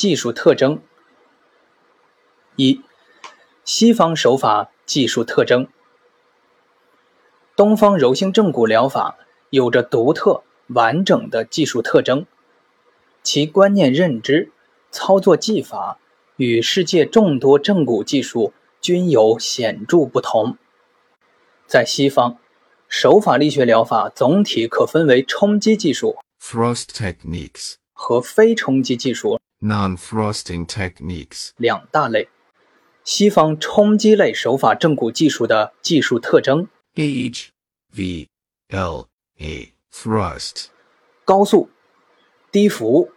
技术特征。一、西方手法技术特征。东方柔性正骨疗法有着独特完整的技术特征，其观念认知、操作技法与世界众多正骨技术均有显著不同。在西方，手法力学疗法总体可分为冲击技术 thrust techniques, 和非冲击技术 non-thrusting techniques, 两大类。西方冲击类手法正骨技术的技术特征。H, V, L, A, thrust, 高速、低幅、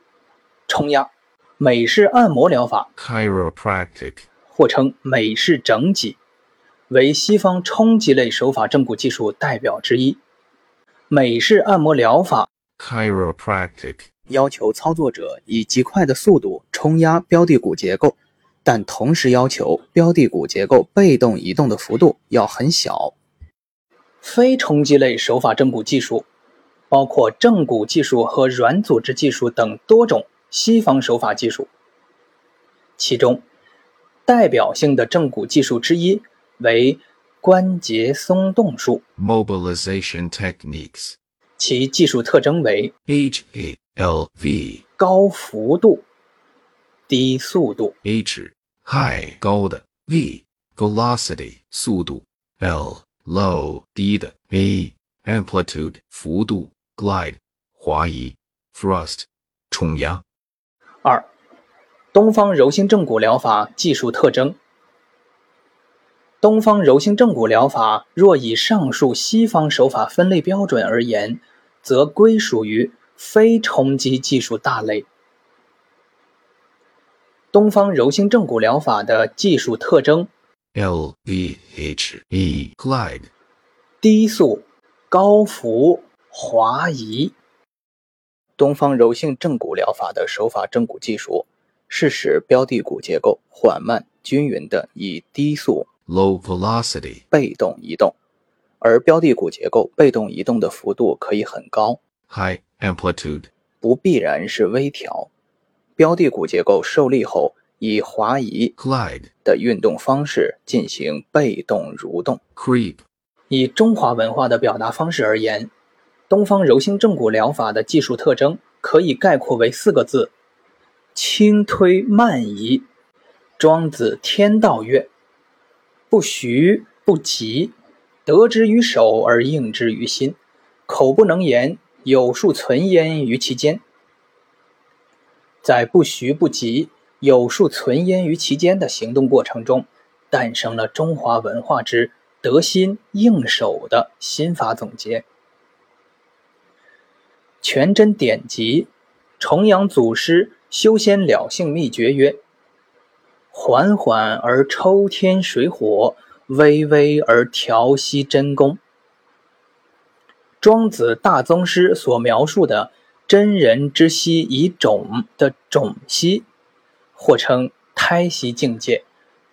冲压。美式按摩疗法。Chiropractic, 或称美式整脊，为西方冲击类手法正骨技术代表之一。美式按摩疗法。Chiropractic, 要求操作者以极快的速度冲压标的骨结构，但同时要求标的骨结构被动移动的幅度要很小。非冲击类手法正骨技术包括正骨技术和软组织技术等多种西方手法技术，其中代表性的正骨技术之一为关节松动术，mobilization techniques, 其技术特征为 H, L, V, 高幅度、低速度。H, high 高的。V, velocity 速度。L, low 低的。A, amplitude 幅度。Glide 滑移。Thrust 冲压。二、东方柔性正骨疗法技术特征。东方柔性正骨疗法若以上述西方手法分类标准而言，则归属于非冲击技术大类。东方柔性正骨疗法的技术特征。：L, V, H, E, glide 低速、高幅、滑移。东方柔性正骨疗法的手法正骨技术是使标的骨结构缓慢均匀的以低速。Low velocity 被动移动，而标的骨结构被动移动的幅度可以很高，high amplitude 不必然是微调。标的骨结构受力后，以滑移 glide 的运动方式进行被动蠕动。creep 以中华文化的表达方式而言，东方柔性正骨疗法的技术特征可以概括为四个字：轻推慢移。庄子天道曰：“不徐不急，得之于手而应之于心，口不能言，有数存焉于其间。”在不徐不急、有数存焉于其间的行动过程中，诞生了中华文化之得心应手的心法总结。全真典籍重阳祖师修仙了性秘诀曰：“缓缓而抽天水火，微微而调息真功。”庄子大宗师所描述的真人之息以种的种息，或称胎息境界，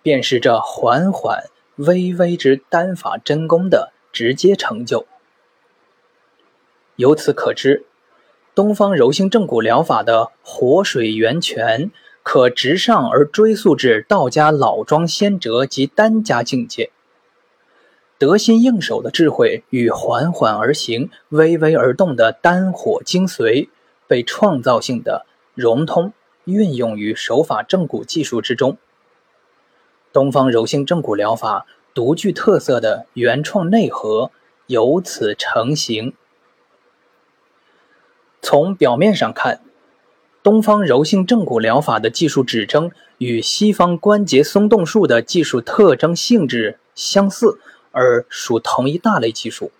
便是这缓缓微微之丹法真功的直接成就。由此可知，东方柔性正骨疗法的活水源泉，可直上而追溯至道家老庄先哲及丹家境界。得心应手的智慧与缓缓而行、微微而动的丹火精髓，被创造性的融通运用于手法正骨技术之中。东方柔性正骨疗法独具特色的原创内核由此成型。从表面上看，东方柔性正骨疗法的技术指征与西方关节松动术的技术特征性质相似，而属同一大类技术。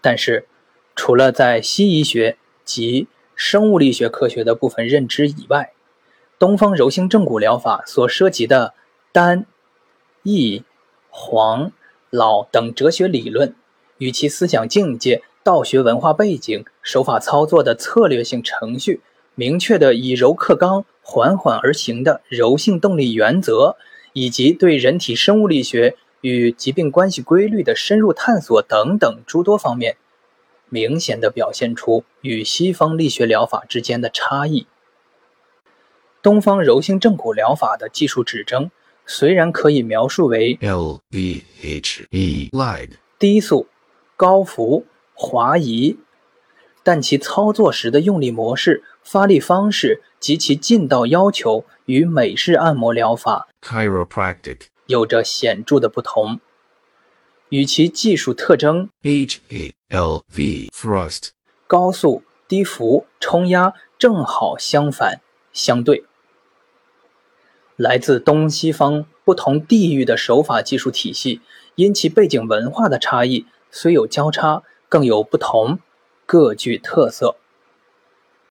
但是，除了在西医学及生物力学科学的部分认知以外，东方柔性正骨疗法所涉及的丹、易、黄、老等哲学理论，与其思想境界、道学文化背景、手法操作的策略性程序，明确的以柔克刚、缓缓而行的柔性动力原则，以及对人体生物力学与疾病关系规律的深入探索等等诸多方面，明显的表现出与西方力学疗法之间的差异。东方柔性正骨疗法的技术指征虽然可以描述为 L V H E glide 低速、高幅、滑移，但其操作时的用力模式、发力方式及其劲道要求与美式按摩疗法 chiropractic 有着显著的不同，与其技术特征 H A L V thrust 高速、低幅、冲压正好相反相对。来自东西方不同地域的手法技术体系，因其背景文化的差异，虽有交叉，更有不同，各具特色。